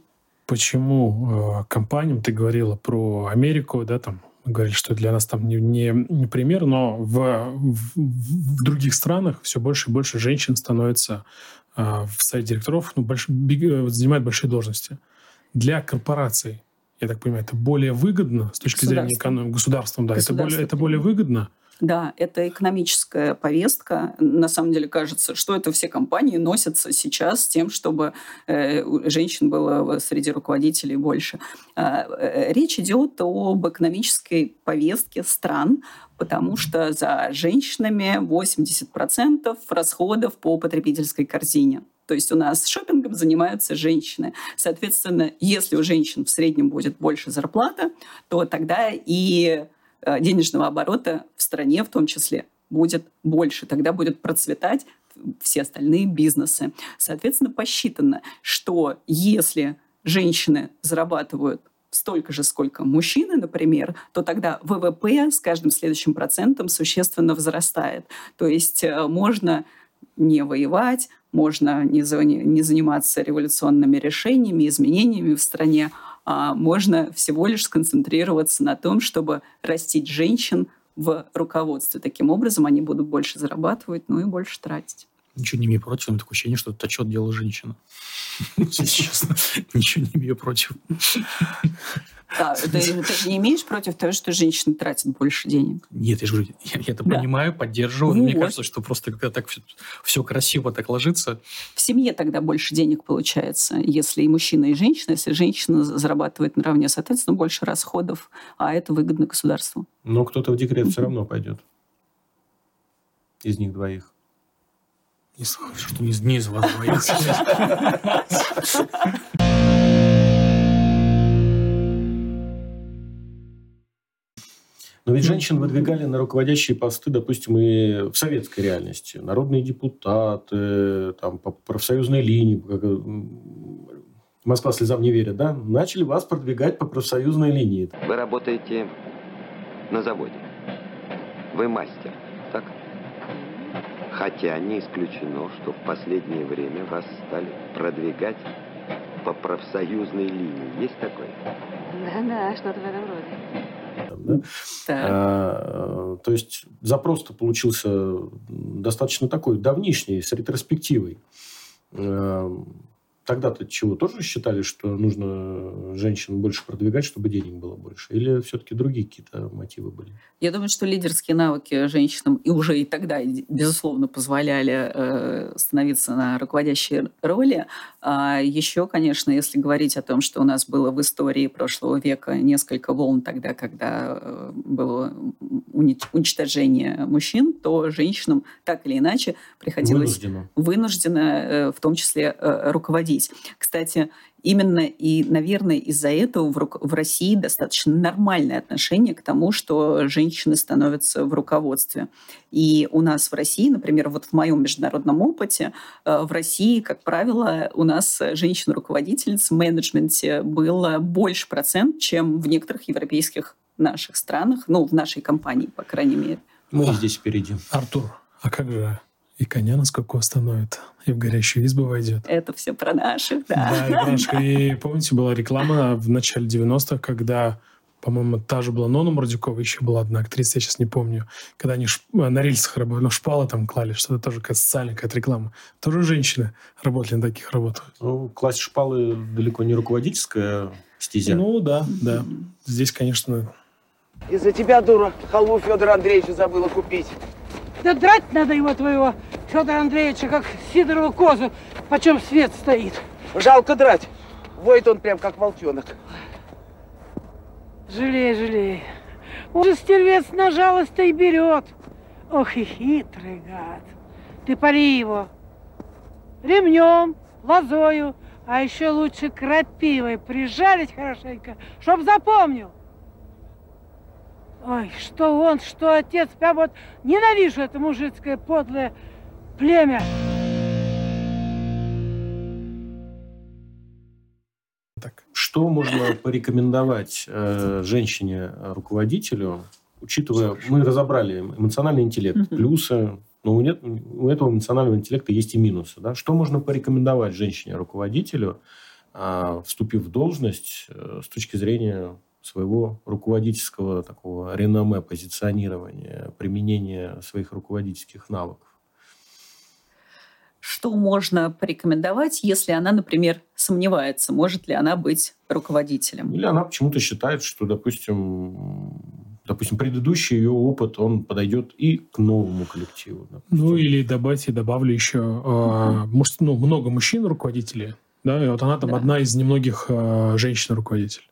Почему компаниям, ты говорила про Америку, да, там говорили, что для нас там не, не, не пример, но в, в, в других странах все больше и больше женщин становится э, в совете директоров, ну, больш, биг, занимают большие должности. Для корпораций, я так понимаю, это более выгодно с точки зрения экономики, государством, да, это более, это более выгодно, да, это экономическая повестка. На самом деле кажется, что это все компании носятся сейчас с тем, чтобы э, женщин было среди руководителей больше. А, э, речь идет об экономической повестке стран, потому что за женщинами 80% расходов по потребительской корзине. То есть у нас шопингом занимаются женщины. Соответственно, если у женщин в среднем будет больше зарплата, то тогда и денежного оборота в стране в том числе будет больше. Тогда будет процветать все остальные бизнесы. Соответственно, посчитано, что если женщины зарабатывают столько же, сколько мужчины, например, то тогда ВВП с каждым следующим процентом существенно возрастает. То есть э, можно не воевать, можно не, не заниматься революционными решениями, изменениями в стране, можно всего лишь сконцентрироваться на том, чтобы растить женщин в руководстве. Таким образом, они будут больше зарабатывать, ну и больше тратить. Ничего не имею против, но такое ощущение, что это отчет делала женщина. Если честно, ничего не имею против. Да, ты, ты не имеешь против того, что женщины тратят больше денег? Нет, я же говорю, я, я это да. понимаю, поддерживаю. Ну, Мне вот. кажется, что просто когда так все, все красиво так ложится. В семье тогда больше денег получается, если и мужчина, и женщина. Если женщина зарабатывает наравне, соответственно, больше расходов, а это выгодно государству. Но кто-то в декрет все равно пойдет. Из них двоих. Не слышу, что не, не из вас двоих. Но ведь женщин выдвигали на руководящие посты, допустим, и в советской реальности. Народные депутаты, там, по профсоюзной линии, как, Москва слезам не верит, да? Начали вас продвигать по профсоюзной линии. Вы работаете на заводе. Вы мастер, так? Хотя не исключено, что в последнее время вас стали продвигать по профсоюзной линии. Есть такое? Да-да, что-то в этом роде да? А, то есть запрос-то получился достаточно такой давнишний, с ретроспективой. А, тогда-то чего, тоже считали, что нужно женщин больше продвигать, чтобы денег было больше? Или все-таки другие какие-то мотивы были? Я думаю, что лидерские навыки женщинам и уже и тогда, безусловно, позволяли э, становиться на руководящей роли. А еще, конечно, если говорить о том, что у нас было в истории прошлого века несколько волн тогда, когда э, было уничтожение мужчин, то женщинам так или иначе приходилось вынужденно, вынужденно э, в том числе э, руководить проводить. Кстати, именно и, наверное, из-за этого в, в России достаточно нормальное отношение к тому, что женщины становятся в руководстве. И у нас в России, например, вот в моем международном опыте, э, в России, как правило, у нас женщин-руководительниц в менеджменте было больше процент, чем в некоторых европейских наших странах, ну, в нашей компании, по крайней мере. Мы здесь впереди. Артур, а как же и коня на скаку остановит, и в горящую избу войдет. Это все про наших, да. Да, и, и помните, была реклама в начале 90-х, когда по-моему, та же была Нона Мордюкова, еще была одна актриса, я сейчас не помню, когда они шп... на рельсах работали, ну, шпалы там клали, что-то тоже какая-то социальная какая-то реклама. Тоже женщины работали на таких работах. Ну, класть шпалы далеко не руководительская стезя. Ну, да, да. Здесь, конечно... Из-за тебя, дура, халву Федора Андреевича забыла купить. Да драть надо его твоего, Федора Андреевича, как Сидорову козу, почем свет стоит. Жалко драть. Воет он прям как волчонок. Жалей, жалей. Он же стервец на жалость и берет. Ох и хитрый гад. Ты пари его. Ремнем, лозою, а еще лучше крапивой прижарить хорошенько, чтоб запомнил. Ой, что он, что отец, прям вот ненавижу это мужицкое подлое племя. Так. Что можно порекомендовать э, женщине-руководителю, учитывая, мы разобрали эмоциональный интеллект, угу. плюсы, но у, нет, у этого эмоционального интеллекта есть и минусы. Да? Что можно порекомендовать женщине-руководителю, э, вступив в должность э, с точки зрения своего руководительского такого реноме, позиционирования, применения своих руководительских навыков. Что можно порекомендовать, если она, например, сомневается, может ли она быть руководителем? Или она почему-то считает, что, допустим, допустим, предыдущий ее опыт, он подойдет и к новому коллективу. Допустим. Ну, или добавьте, добавлю еще, uh-huh. может, ну, много мужчин-руководителей, да, и вот она там да. одна из немногих э, женщин-руководителей.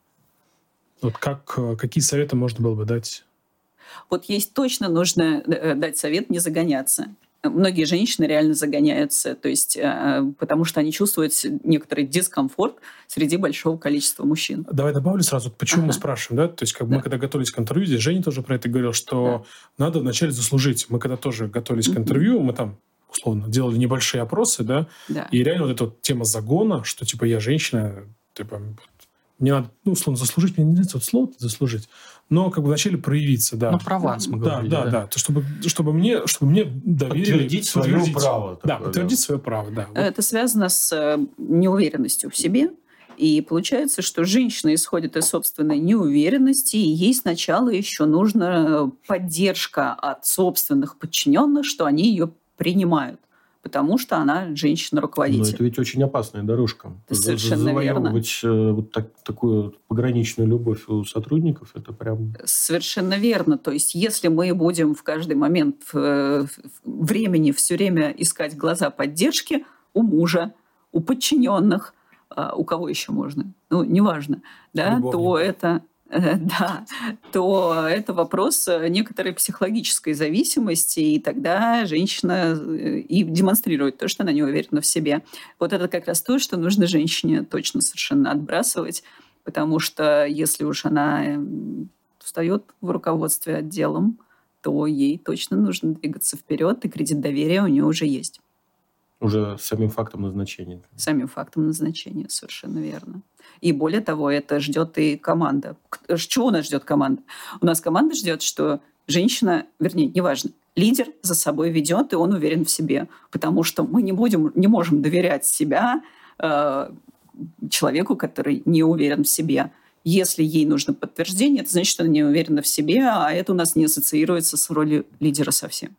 Вот как, э, какие советы можно было бы дать? Вот есть точно нужно э, дать совет не загоняться. Многие женщины реально загоняются, то есть, э, потому что они чувствуют некоторый дискомфорт среди большого количества мужчин. Давай добавлю сразу, почему ага. мы спрашиваем, да? То есть, как да. мы когда готовились к интервью, здесь Женя тоже про это говорил, что да. надо вначале заслужить. Мы когда тоже готовились к интервью, мы там условно, делали небольшие опросы, да, Да. и реально вот эта вот тема загона, что типа я женщина, типа мне надо, ну, условно, заслужить, мне не нравится вот слово заслужить, но как бы вначале проявиться, да. Ну, прованс мы да, говорили. да, да, То, чтобы, чтобы мне, чтобы мне доверили... Подтвердить свое право Да, такое, подтвердить да. свое право, да. Вот. Это связано с э, неуверенностью в себе. И получается, что женщина исходит из собственной неуверенности, и ей сначала еще нужна поддержка от собственных подчиненных, что они ее принимают, потому что она Но женщина-руководитель. это ведь очень опасная дорожка. Это совершенно Завоевывать э, вот так- такую пограничную любовь у сотрудников, это прям... Совершенно верно. То есть, если мы будем в каждый момент э, времени все время искать глаза поддержки у мужа, у подчиненных, а, у кого еще можно, ну, неважно, да, то это да, то это вопрос э, некоторой психологической зависимости, и тогда женщина э, и демонстрирует то, что она не уверена в себе. Вот это как раз то, что нужно женщине точно совершенно отбрасывать, потому что если уж она эм, встает в руководстве отделом, то ей точно нужно двигаться вперед, и кредит доверия у нее уже есть. Уже самим фактом назначения. Самим фактом назначения, совершенно верно. И более того, это ждет и команда. К- Чего у нас ждет команда? У нас команда ждет, что женщина, вернее, неважно, лидер за собой ведет, и он уверен в себе. Потому что мы не, будем, не можем доверять себя э, человеку, который не уверен в себе. Если ей нужно подтверждение, это значит, что она не уверена в себе, а это у нас не ассоциируется с ролью лидера совсем.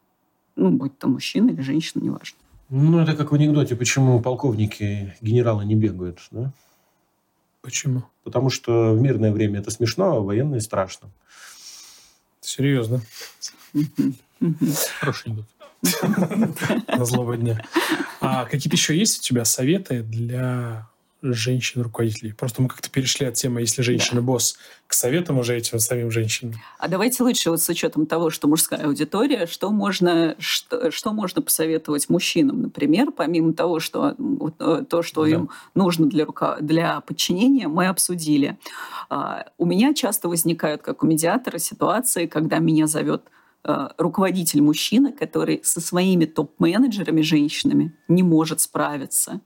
Ну, будь то мужчина или женщина, неважно. Ну, это как в анекдоте, почему полковники, генералы не бегают, да? Почему? Потому что в мирное время это смешно, а в военное страшно. Серьезно. Хороший анекдот. На злого дня. А какие-то еще есть у тебя советы для женщин-руководителей? Просто мы как-то перешли от темы «если женщина-босс» к советам уже этим самим женщинам. А давайте лучше вот с учетом того, что мужская аудитория, что можно, что, что можно посоветовать мужчинам, например, помимо того, что э, то, что Да. им нужно для, рука, для подчинения, мы обсудили. А, у меня часто возникают, как у медиатора, ситуации, когда меня зовет э, руководитель мужчина, который со своими топ-менеджерами, женщинами, не может справиться,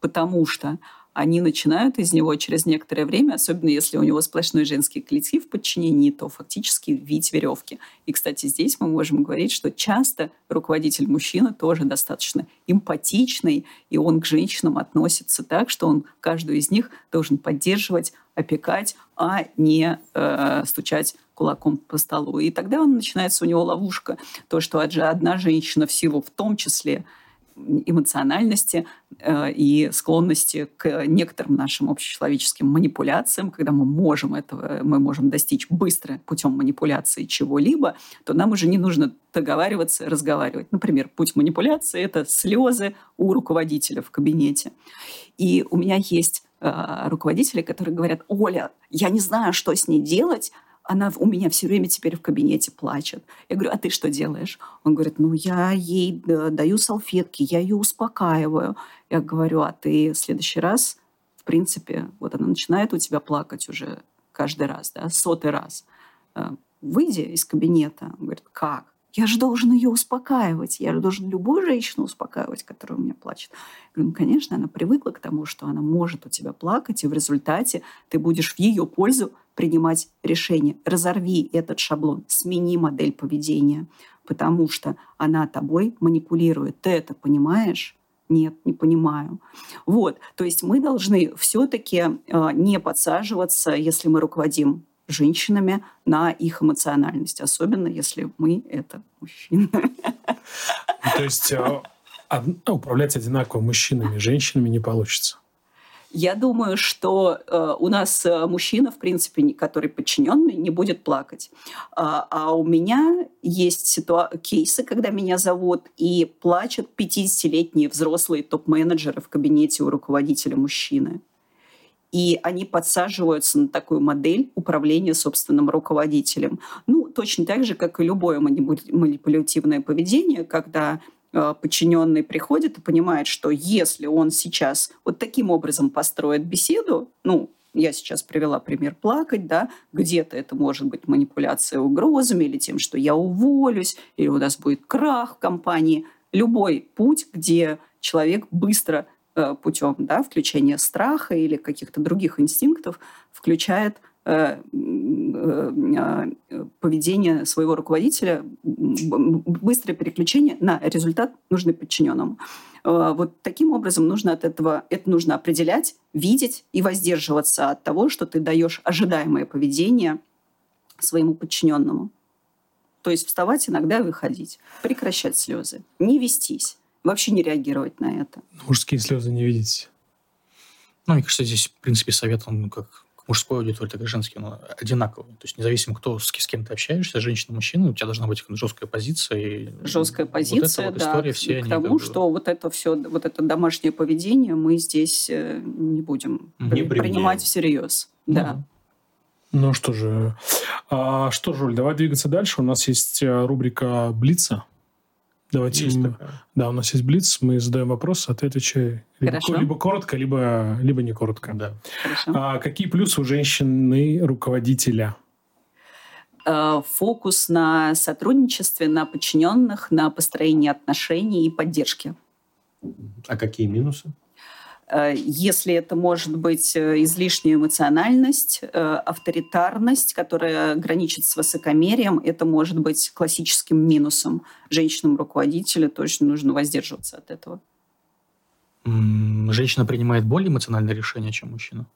потому что они начинают из него через некоторое время, особенно если у него сплошной женский коллектив в подчинении, то фактически вить веревки. И, кстати, здесь мы можем говорить, что часто руководитель мужчина тоже достаточно эмпатичный, и он к женщинам относится так, что он каждую из них должен поддерживать, опекать, а не э, стучать кулаком по столу. И тогда он начинается у него ловушка. То, что одна женщина в силу в том числе эмоциональности э, и склонности к некоторым нашим общечеловеческим манипуляциям, когда мы можем этого, мы можем достичь быстро путем манипуляции чего-либо, то нам уже не нужно договариваться, разговаривать. Например, путь манипуляции – это слезы у руководителя в кабинете. И у меня есть э, руководители, которые говорят, Оля, я не знаю, что с ней делать, она у меня все время теперь в кабинете плачет. Я говорю, а ты что делаешь? Он говорит, ну, я ей э, даю салфетки, я ее успокаиваю. Я говорю, а ты в следующий раз, в принципе, вот она начинает у тебя плакать уже каждый раз, да, сотый раз. Э, Выйди из кабинета. Он говорит, как? Я же должен ее успокаивать. Я же должен любую женщину успокаивать, которая у меня плачет. Я говорю, ну, конечно, она привыкла к тому, что она может у тебя плакать, и в результате ты будешь в ее пользу принимать решение. Разорви этот шаблон, смени модель поведения, потому что она тобой манипулирует. Ты это понимаешь? Нет, не понимаю. Вот, то есть мы должны все-таки э, не подсаживаться, если мы руководим женщинами на их эмоциональность, особенно если мы это мужчины. То есть э, ну, управлять одинаково мужчинами и женщинами не получится. Я думаю, что э, у нас э, мужчина, в принципе, который подчиненный, не будет плакать. А, а у меня есть ситуа- кейсы, когда меня зовут, и плачут 50-летние взрослые топ-менеджеры в кабинете у руководителя мужчины. И они подсаживаются на такую модель управления собственным руководителем. Ну, точно так же, как и любое манипу- манипулятивное поведение, когда подчиненный приходит и понимает, что если он сейчас вот таким образом построит беседу, ну, я сейчас привела пример плакать, да, где-то это может быть манипуляция угрозами или тем, что я уволюсь, или у нас будет крах в компании. любой путь, где человек быстро э, путем да, включения страха или каких-то других инстинктов включает поведение своего руководителя, быстрое переключение на результат, нужный подчиненному. Вот таким образом нужно от этого, это нужно определять, видеть и воздерживаться от того, что ты даешь ожидаемое поведение своему подчиненному. То есть вставать иногда и выходить, прекращать слезы, не вестись, вообще не реагировать на это. Мужские слезы не видите. Ну, мне кажется, здесь, в принципе, совет, он как мужской аудитории, так и женский, он одинаковый. То есть независимо, кто с, с кем ты общаешься, женщина, мужчина, у тебя должна быть жесткая позиция. И жесткая позиция, вот вот да, история, все к тому, как бы... что вот это все, вот это домашнее поведение мы здесь э, не будем не принимать всерьез. Ну, да. Ну что же, а, что, Жуль, давай двигаться дальше. У нас есть э, рубрика Блица. Давайте. Есть мы, да, у нас есть Блиц. Мы задаем вопрос, а ты отвечай либо, либо коротко, либо, либо не коротко. Да. А, какие плюсы у женщины руководителя? Э, фокус на сотрудничестве, на подчиненных, на построении отношений и поддержке. А какие минусы? Э, если это может быть э, излишняя эмоциональность, э, авторитарность, которая граничит с высокомерием, это может быть классическим минусом женщинам-руководителя. Точно нужно воздерживаться от этого. Женщина принимает более эмоциональные решения, чем мужчина?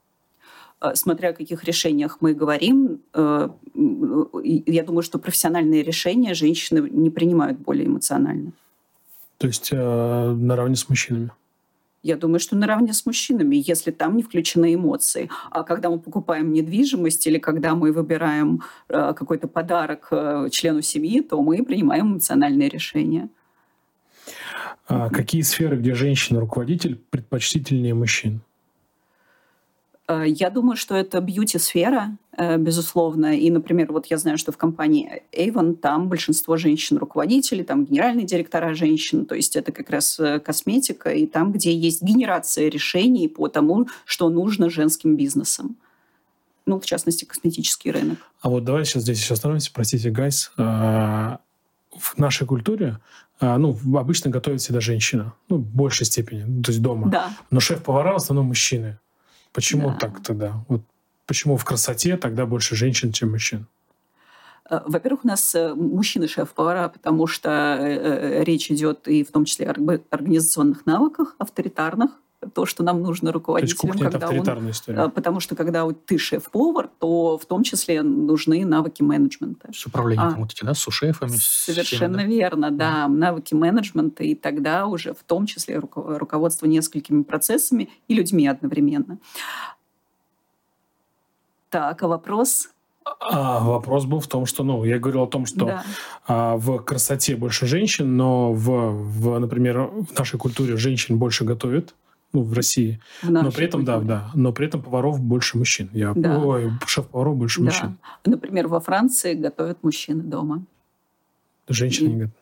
Смотря о каких решениях мы говорим, я думаю, что профессиональные решения женщины не принимают более эмоционально. То есть наравне с мужчинами? Я думаю, что наравне с мужчинами, если там не включены эмоции. А когда мы покупаем недвижимость или когда мы выбираем э, какой-то подарок э, члену семьи, то мы принимаем эмоциональные решения. А какие сферы, где женщина-руководитель, предпочтительнее мужчин? Э, я думаю, что это бьюти-сфера, э, безусловно. И, например, вот я знаю, что в компании Avon там большинство женщин-руководителей, там генеральные директора женщин, то есть это как раз э, косметика, и там, где есть генерация решений по тому, что нужно женским бизнесам. Ну, в частности, косметический рынок. А вот давай сейчас здесь еще остановимся. Простите, Гайс. В нашей культуре ну, обычно готовит всегда женщина. Ну, в большей степени, ну, то есть дома. Да. Но шеф-повара в основном мужчины. Почему да. так тогда? Вот почему в красоте тогда больше женщин, чем мужчин? Э, во-первых, у нас э, мужчины шеф-повара, потому что э, речь идет и в том числе о организационных навыках, авторитарных, то, что нам нужно руководителям. То есть кухня когда это авторитарная он, история. Потому что когда ты шеф-повар, то в том числе нужны навыки менеджмента. С управлением а, вот эти, да, с сушефами. Совершенно всеми, да? верно, да. Mm. Навыки менеджмента, и тогда уже в том числе руководство несколькими процессами и людьми одновременно. Так, а вопрос? А, вопрос был в том, что, ну, я говорил о том, что да. а, в красоте больше женщин, но в, в, например, в нашей культуре женщин больше готовят ну, в России. В но при этом, культуре. да, да, но при этом поваров больше мужчин. Я, да. Ой, шеф-поваров больше да. мужчин. Например, во Франции готовят мужчины дома. Женщины не готовят.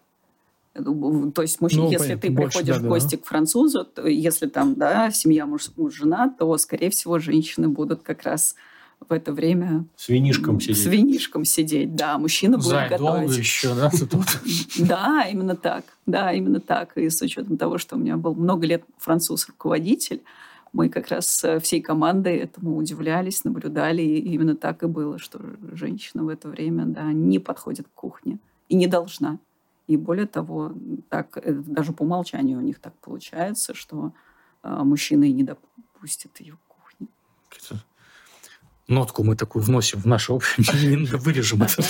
Ну, то есть, мужчина, ну, если понятно, ты больше, приходишь да, в гости да. к французу, то если там, да, семья муж, муж, жена, то, скорее всего, женщины будут как раз в это время... С винишком сидеть. С винишком сидеть, да. Мужчина будет Зай, готовить. еще, да? Да, именно так. Да, именно так. И с учетом того, что у меня был много лет француз-руководитель, мы как раз всей командой этому удивлялись, наблюдали, и именно так и было, что женщина в это время да, не подходит к кухне и не должна. И более того, так, э, даже по умолчанию у них так получается, что э, мужчина и не допустит ее к кухне нотку мы такую вносим в наше общее. Вырежем это.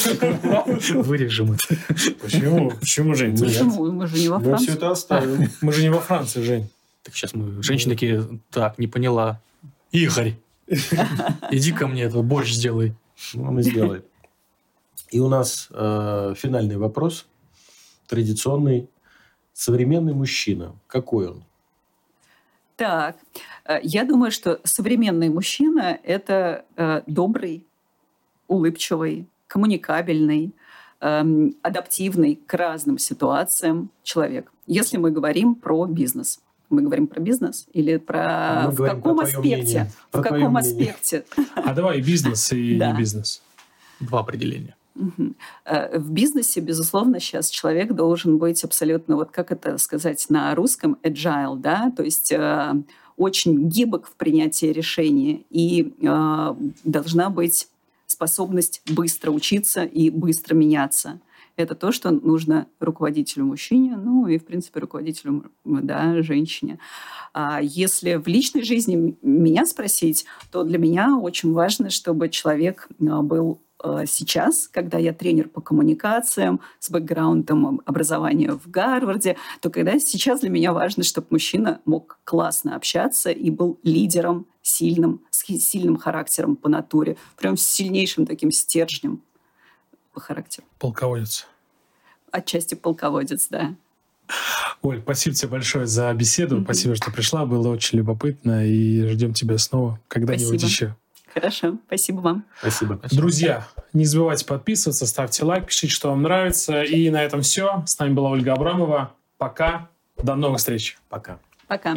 Вырежем это. Почему? Почему, Жень? Почему? Мы же не во Франции. Мы все это оставим. Мы же не во Франции, Жень. Так сейчас мы... Женщины такие, так, не поняла. Игорь, иди ко мне, это борщ сделай. Ну, он и сделает. И у нас э, финальный вопрос, традиционный. Современный мужчина, какой он? Так, э, я думаю, что современный мужчина – это э, добрый, улыбчивый, коммуникабельный, эм, адаптивный к разным ситуациям человек. Если мы говорим про бизнес. Мы говорим про бизнес или про мы в каком про аспекте? В каком аспекте? А давай и бизнес, и не бизнес. Два определения. Э, В бизнесе, безусловно, сейчас человек должен быть абсолютно, вот как это сказать на русском, agile, да, то есть э, очень гибок в принятии решений и э, должна быть способность быстро учиться и быстро меняться. Это то, что нужно руководителю мужчине, ну и, в принципе, руководителю да, женщине. А если в личной жизни меня спросить, то для меня очень важно, чтобы человек был сейчас, когда я тренер по коммуникациям с бэкграундом образования в Гарварде, то когда сейчас для меня важно, чтобы мужчина мог классно общаться и был лидером, сильным, с сильным характером по натуре, прям с сильнейшим таким стержнем по характеру. Полководец. Отчасти полководец, да. Оль, спасибо тебе большое за беседу. Мгм. Спасибо, что пришла. Было очень любопытно. И ждем тебя снова когда-нибудь еще. Хорошо, спасибо вам. Спасибо. Друзья, не забывайте подписываться, ставьте лайк, пишите, что вам нравится. И на этом все. С нами была Ольга Абрамова. Пока. До новых встреч. Пока. Пока.